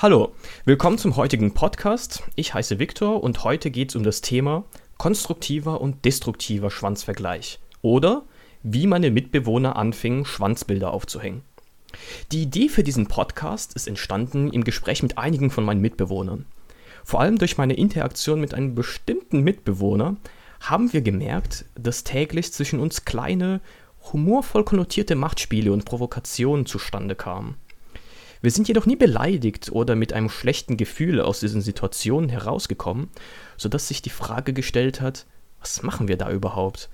Hallo, willkommen zum heutigen Podcast. Ich heiße Viktor und heute geht es um das Thema konstruktiver und destruktiver Schwanzvergleich oder wie meine Mitbewohner anfingen, Schwanzbilder aufzuhängen. Die Idee für diesen Podcast ist entstanden im Gespräch mit einigen von meinen Mitbewohnern. Vor allem durch meine Interaktion mit einem bestimmten Mitbewohner haben wir gemerkt, dass täglich zwischen uns kleine, humorvoll konnotierte Machtspiele und Provokationen zustande kamen. Wir sind jedoch nie beleidigt oder mit einem schlechten Gefühl aus diesen Situationen herausgekommen, sodass sich die Frage gestellt hat, was machen wir da überhaupt?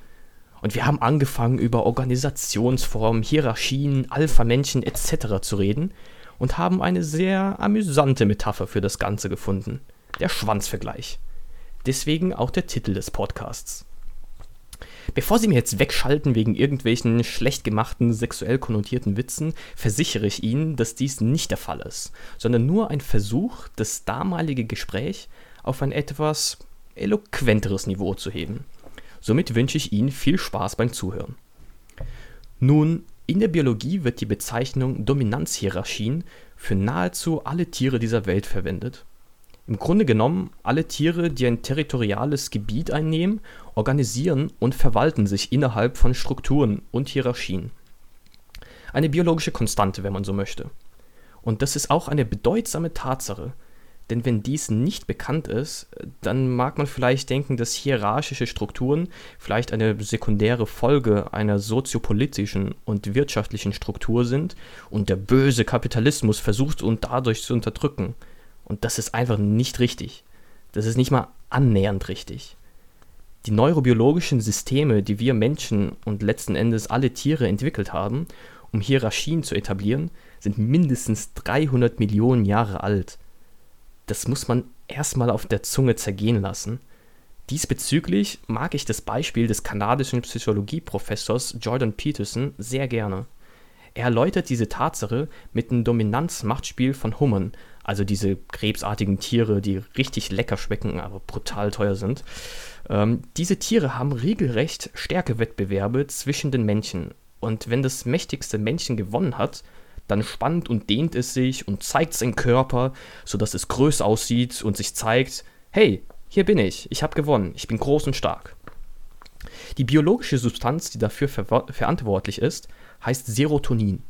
Und wir haben angefangen, über Organisationsformen, Hierarchien, Alpha-Männchen etc. zu reden und haben eine sehr amüsante Metapher für das Ganze gefunden. Der Schwanzvergleich. Deswegen auch der Titel des Podcasts. Bevor Sie mir jetzt wegschalten wegen irgendwelchen schlecht gemachten, sexuell konnotierten Witzen, versichere ich Ihnen, dass dies nicht der Fall ist, sondern nur ein Versuch, das damalige Gespräch auf ein etwas eloquenteres Niveau zu heben. Somit wünsche ich Ihnen viel Spaß beim Zuhören. Nun, in der Biologie wird die Bezeichnung Dominanzhierarchien für nahezu alle Tiere dieser Welt verwendet. Im Grunde genommen alle Tiere, die ein territoriales Gebiet einnehmen, organisieren und verwalten sich innerhalb von Strukturen und Hierarchien. Eine biologische Konstante, wenn man so möchte. Und das ist auch eine bedeutsame Tatsache, denn wenn dies nicht bekannt ist, dann mag man vielleicht denken, dass hierarchische Strukturen vielleicht eine sekundäre Folge einer soziopolitischen und wirtschaftlichen Struktur sind und der böse Kapitalismus versucht und dadurch zu unterdrücken. Und das ist einfach nicht richtig. Das ist nicht mal annähernd richtig. Die neurobiologischen Systeme, die wir Menschen und letzten Endes alle Tiere entwickelt haben, um Hierarchien zu etablieren, sind mindestens 300 Millionen Jahre alt. Das muss man erstmal auf der Zunge zergehen lassen. Diesbezüglich mag ich das Beispiel des kanadischen Psychologieprofessors Jordan Peterson sehr gerne. Er erläutert diese Tatsache mit dem Dominanzmachtspiel von Hummern, also diese krebsartigen Tiere, die richtig lecker schmecken, aber brutal teuer sind. Ähm, diese Tiere haben regelrecht Stärkewettbewerbe zwischen den Männchen. Und wenn das mächtigste Männchen gewonnen hat, dann spannt und dehnt es sich und zeigt seinen Körper, sodass es größer aussieht und sich zeigt, hey, hier bin ich, ich habe gewonnen, ich bin groß und stark. Die biologische Substanz, die dafür ver verantwortlich ist, heißt Serotonin.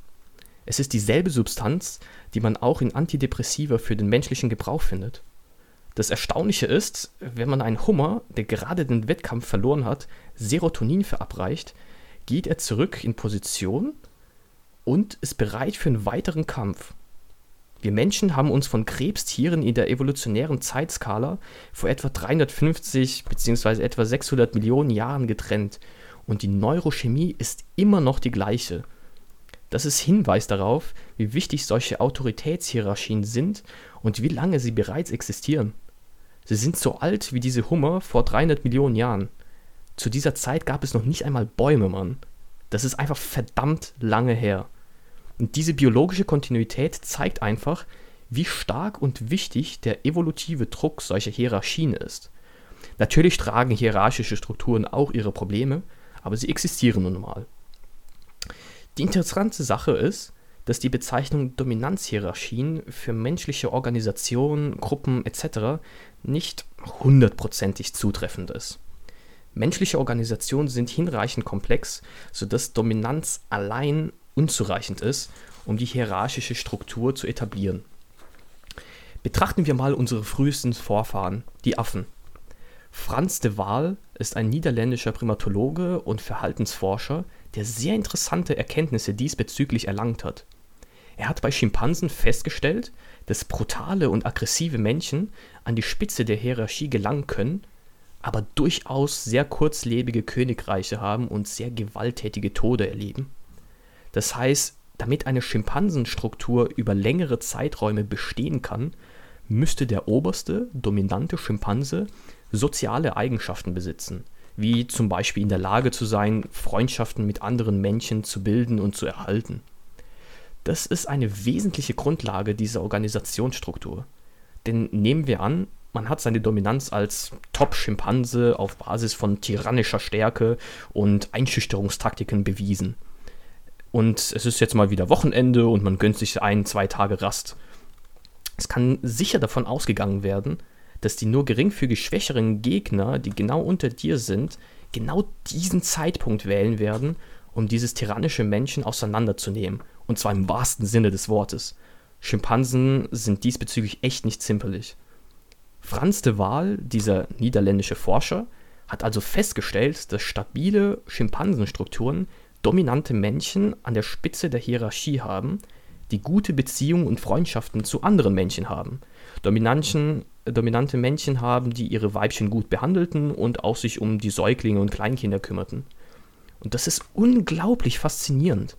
Es ist dieselbe Substanz, die man auch in Antidepressiva für den menschlichen Gebrauch findet. Das Erstaunliche ist, wenn man einen Hummer, der gerade den Wettkampf verloren hat, Serotonin verabreicht, geht er zurück in Position und ist bereit für einen weiteren Kampf. Wir Menschen haben uns von Krebstieren in der evolutionären Zeitskala vor etwa 350 bzw. etwa 600 Millionen Jahren getrennt und die Neurochemie ist immer noch die gleiche. Das ist Hinweis darauf, wie wichtig solche Autoritätshierarchien sind und wie lange sie bereits existieren. Sie sind so alt wie diese Hummer vor 300 Millionen Jahren. Zu dieser Zeit gab es noch nicht einmal Bäume, Mann. Das ist einfach verdammt lange her. Und diese biologische Kontinuität zeigt einfach, wie stark und wichtig der evolutive Druck solcher Hierarchien ist. Natürlich tragen hierarchische Strukturen auch ihre Probleme, aber sie existieren nun mal. Die interessante Sache ist, dass die Bezeichnung Dominanzhierarchien für menschliche Organisationen, Gruppen etc. nicht hundertprozentig zutreffend ist. Menschliche Organisationen sind hinreichend komplex, sodass Dominanz allein unzureichend ist, um die hierarchische Struktur zu etablieren. Betrachten wir mal unsere frühesten Vorfahren, die Affen. Franz de Waal ist ein niederländischer Primatologe und Verhaltensforscher, der sehr interessante Erkenntnisse diesbezüglich erlangt hat. Er hat bei Schimpansen festgestellt, dass brutale und aggressive Männchen an die Spitze der Hierarchie gelangen können, aber durchaus sehr kurzlebige Königreiche haben und sehr gewalttätige Tode erleben. Das heißt, damit eine Schimpansenstruktur über längere Zeiträume bestehen kann, müsste der oberste, dominante Schimpanse soziale Eigenschaften besitzen, wie zum Beispiel in der Lage zu sein, Freundschaften mit anderen Männchen zu bilden und zu erhalten. Das ist eine wesentliche Grundlage dieser Organisationsstruktur. Denn nehmen wir an, man hat seine Dominanz als Top-Schimpanse auf Basis von tyrannischer Stärke und Einschüchterungstaktiken bewiesen. Und es ist jetzt mal wieder Wochenende und man gönnt sich ein, zwei Tage Rast. Es kann sicher davon ausgegangen werden, dass die nur geringfügig schwächeren Gegner, die genau unter dir sind, genau diesen Zeitpunkt wählen werden, um dieses tyrannische Menschen auseinanderzunehmen. Und zwar im wahrsten Sinne des Wortes. Schimpansen sind diesbezüglich echt nicht zimperlich. Franz de Waal, dieser niederländische Forscher, hat also festgestellt, dass stabile Schimpansenstrukturen dominante Männchen an der Spitze der Hierarchie haben, die gute Beziehungen und Freundschaften zu anderen Männchen haben. Dominanten, dominante Männchen haben, die ihre Weibchen gut behandelten und auch sich um die Säuglinge und Kleinkinder kümmerten. Und das ist unglaublich faszinierend,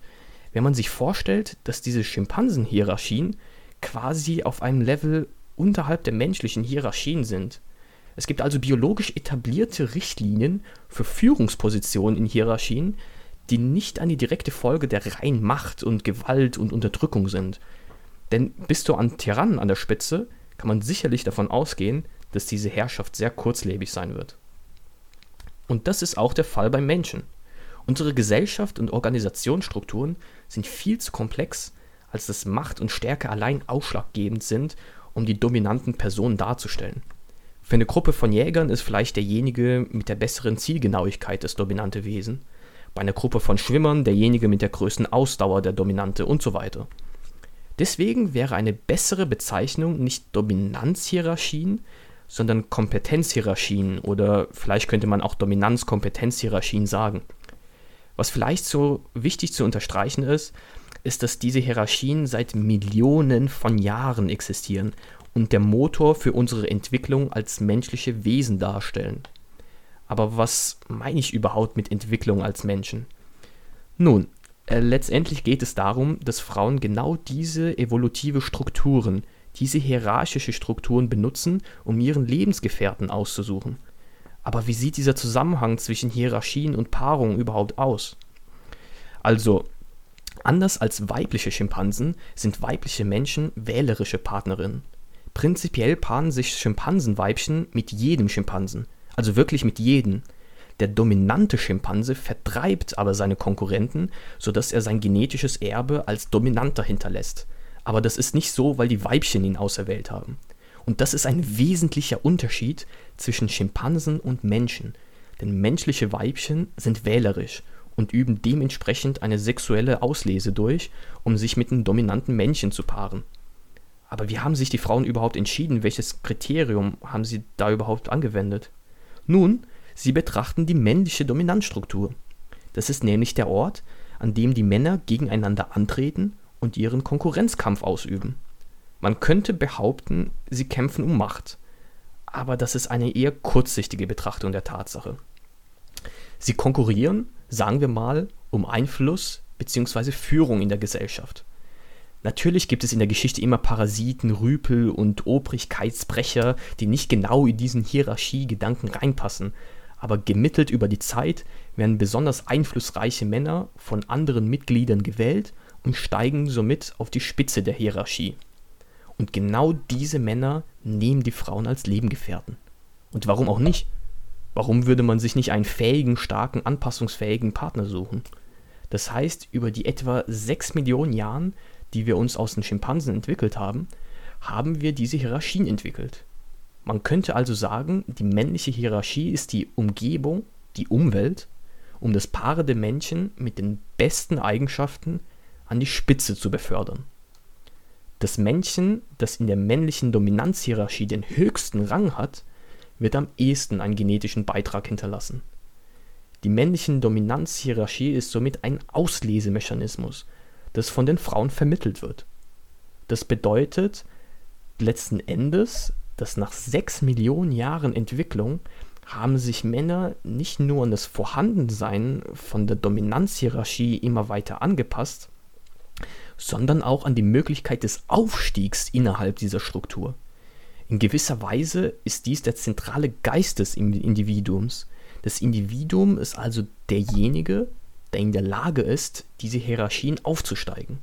wenn man sich vorstellt, dass diese Schimpansenhierarchien quasi auf einem Level unterhalb der menschlichen Hierarchien sind. Es gibt also biologisch etablierte Richtlinien für Führungspositionen in Hierarchien, die nicht eine direkte Folge der reinen Macht und Gewalt und Unterdrückung sind. Denn bist du an Tyrannen an der Spitze, kann man sicherlich davon ausgehen, dass diese Herrschaft sehr kurzlebig sein wird. Und das ist auch der Fall beim Menschen. Unsere Gesellschaft und Organisationsstrukturen sind viel zu komplex, als dass Macht und Stärke allein ausschlaggebend sind, um die dominanten Personen darzustellen. Für eine Gruppe von Jägern ist vielleicht derjenige mit der besseren Zielgenauigkeit das dominante Wesen, bei einer Gruppe von Schwimmern derjenige mit der größten Ausdauer der Dominante und so weiter. Deswegen wäre eine bessere Bezeichnung nicht Dominanzhierarchien, sondern Kompetenzhierarchien oder vielleicht könnte man auch Dominanz-Kompetenzhierarchien sagen. Was vielleicht so wichtig zu unterstreichen ist, ist, dass diese Hierarchien seit Millionen von Jahren existieren und der Motor für unsere Entwicklung als menschliche Wesen darstellen. Aber was meine ich überhaupt mit Entwicklung als Menschen? Nun, äh, letztendlich geht es darum, dass Frauen genau diese evolutive Strukturen, diese hierarchische Strukturen benutzen, um ihren Lebensgefährten auszusuchen. Aber wie sieht dieser Zusammenhang zwischen Hierarchien und Paarung überhaupt aus? Also, anders als weibliche Schimpansen sind weibliche Menschen wählerische Partnerinnen. Prinzipiell paaren sich Schimpansenweibchen mit jedem Schimpansen, also wirklich mit jedem. Der dominante Schimpanse vertreibt aber seine Konkurrenten, sodass er sein genetisches Erbe als dominanter hinterlässt. Aber das ist nicht so, weil die Weibchen ihn auserwählt haben. Und das ist ein wesentlicher Unterschied zwischen Schimpansen und Menschen. Denn menschliche Weibchen sind wählerisch und üben dementsprechend eine sexuelle Auslese durch, um sich mit einem dominanten Männchen zu paaren. Aber wie haben sich die Frauen überhaupt entschieden? Welches Kriterium haben sie da überhaupt angewendet? Nun, sie betrachten die männliche Dominanzstruktur. Das ist nämlich der Ort, an dem die Männer gegeneinander antreten und ihren Konkurrenzkampf ausüben. Man könnte behaupten, sie kämpfen um Macht, aber das ist eine eher kurzsichtige Betrachtung der Tatsache. Sie konkurrieren, sagen wir mal, um Einfluss bzw. Führung in der Gesellschaft. Natürlich gibt es in der Geschichte immer Parasiten, Rüpel und Obrigkeitsbrecher, die nicht genau in diesen Hierarchiegedanken reinpassen, aber gemittelt über die Zeit werden besonders einflussreiche Männer von anderen Mitgliedern gewählt und steigen somit auf die Spitze der Hierarchie. Und genau diese Männer nehmen die Frauen als Lebengefährten. Und warum auch nicht? Warum würde man sich nicht einen fähigen, starken, anpassungsfähigen Partner suchen? Das heißt, über die etwa 6 Millionen Jahren die wir uns aus den Schimpansen entwickelt haben, haben wir diese Hierarchien entwickelt. Man könnte also sagen, die männliche Hierarchie ist die Umgebung, die Umwelt, um das paarende Männchen mit den besten Eigenschaften an die Spitze zu befördern. Das Männchen, das in der männlichen Dominanzhierarchie den höchsten Rang hat, wird am ehesten einen genetischen Beitrag hinterlassen. Die männliche Dominanzhierarchie ist somit ein Auslesemechanismus, das von den Frauen vermittelt wird. Das bedeutet letzten Endes, dass nach sechs Millionen Jahren Entwicklung haben sich Männer nicht nur an das Vorhandensein von der Dominanzhierarchie immer weiter angepasst, sondern auch an die Möglichkeit des Aufstiegs innerhalb dieser Struktur. In gewisser Weise ist dies der zentrale Geist des Individuums. Das Individuum ist also derjenige, der in der Lage ist, diese Hierarchien aufzusteigen.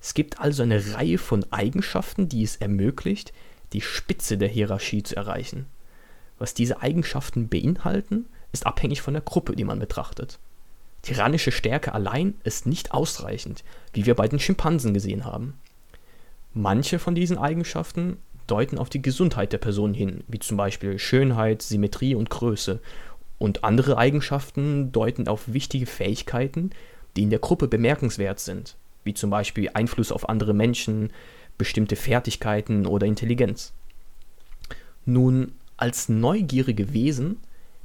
Es gibt also eine Reihe von Eigenschaften, die es ermöglicht, die Spitze der Hierarchie zu erreichen. Was diese Eigenschaften beinhalten, ist abhängig von der Gruppe, die man betrachtet. Tyrannische Stärke allein ist nicht ausreichend, wie wir bei den Schimpansen gesehen haben. Manche von diesen Eigenschaften deuten auf die Gesundheit der Person hin, wie zum Beispiel Schönheit, Symmetrie und Größe. Und andere Eigenschaften deuten auf wichtige Fähigkeiten, die in der Gruppe bemerkenswert sind, wie zum Beispiel Einfluss auf andere Menschen, bestimmte Fertigkeiten oder Intelligenz. Nun, als neugierige Wesen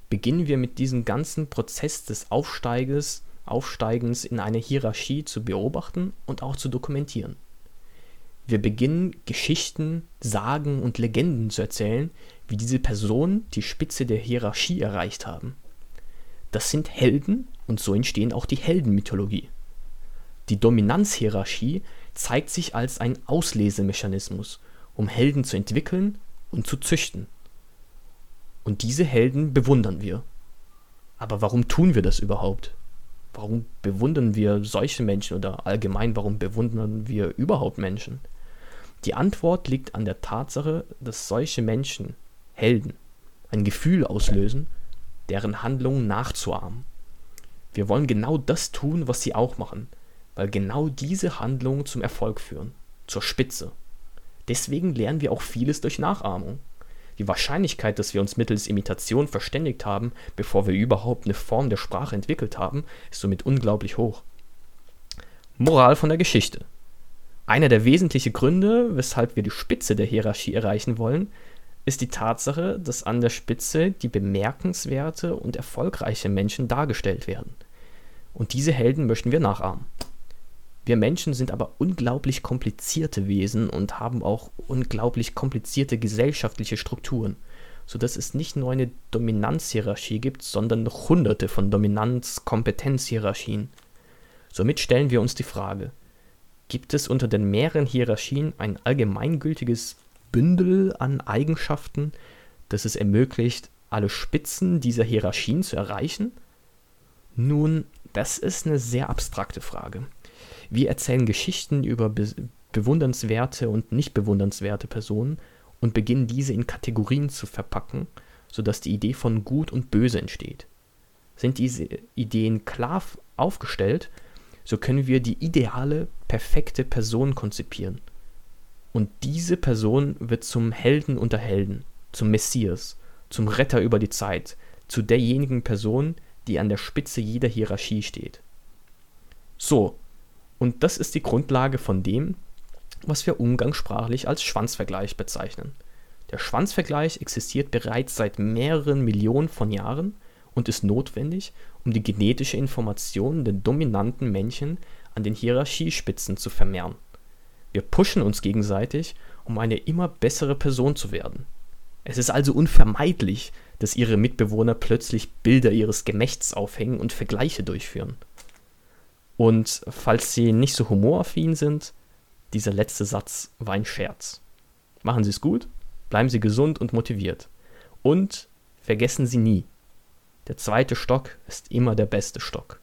beginnen wir mit diesem ganzen Prozess des Aufsteiges, Aufsteigens in eine Hierarchie zu beobachten und auch zu dokumentieren. Wir beginnen Geschichten, Sagen und Legenden zu erzählen, wie diese Personen die Spitze der Hierarchie erreicht haben. Das sind Helden und so entstehen auch die Heldenmythologie. Die Dominanzhierarchie zeigt sich als ein Auslesemechanismus, um Helden zu entwickeln und zu züchten. Und diese Helden bewundern wir. Aber warum tun wir das überhaupt? Warum bewundern wir solche Menschen oder allgemein, warum bewundern wir überhaupt Menschen? Die Antwort liegt an der Tatsache, dass solche Menschen, Helden, ein Gefühl auslösen, deren Handlungen nachzuahmen. Wir wollen genau das tun, was sie auch machen, weil genau diese Handlungen zum Erfolg führen, zur Spitze. Deswegen lernen wir auch vieles durch Nachahmung. Die Wahrscheinlichkeit, dass wir uns mittels Imitation verständigt haben, bevor wir überhaupt eine Form der Sprache entwickelt haben, ist somit unglaublich hoch. Moral von der Geschichte. Einer der wesentlichen Gründe, weshalb wir die Spitze der Hierarchie erreichen wollen, ist die Tatsache, dass an der Spitze die bemerkenswerte und erfolgreiche Menschen dargestellt werden. Und diese Helden möchten wir nachahmen. Wir Menschen sind aber unglaublich komplizierte Wesen und haben auch unglaublich komplizierte gesellschaftliche Strukturen, sodass es nicht nur eine Dominanzhierarchie gibt, sondern noch hunderte von Dominanz-Kompetenzhierarchien. Somit stellen wir uns die Frage, Gibt es unter den mehreren Hierarchien ein allgemeingültiges Bündel an Eigenschaften, das es ermöglicht, alle Spitzen dieser Hierarchien zu erreichen? Nun, das ist eine sehr abstrakte Frage. Wir erzählen Geschichten über be bewundernswerte und nicht bewundernswerte Personen und beginnen diese in Kategorien zu verpacken, sodass die Idee von Gut und Böse entsteht. Sind diese Ideen klar aufgestellt, so können wir die ideale, perfekte Person konzipieren. Und diese Person wird zum Helden unter Helden, zum Messias, zum Retter über die Zeit, zu derjenigen Person, die an der Spitze jeder Hierarchie steht. So, und das ist die Grundlage von dem, was wir umgangssprachlich als Schwanzvergleich bezeichnen. Der Schwanzvergleich existiert bereits seit mehreren Millionen von Jahren und ist notwendig, um die genetische Information der dominanten Männchen an den Hierarchiespitzen zu vermehren. Wir pushen uns gegenseitig, um eine immer bessere Person zu werden. Es ist also unvermeidlich, dass ihre Mitbewohner plötzlich Bilder ihres Gemächts aufhängen und Vergleiche durchführen. Und falls Sie nicht so humoraffin sind, dieser letzte Satz war ein Scherz. Machen Sie es gut, bleiben Sie gesund und motiviert. Und vergessen Sie nie, der zweite Stock ist immer der beste Stock.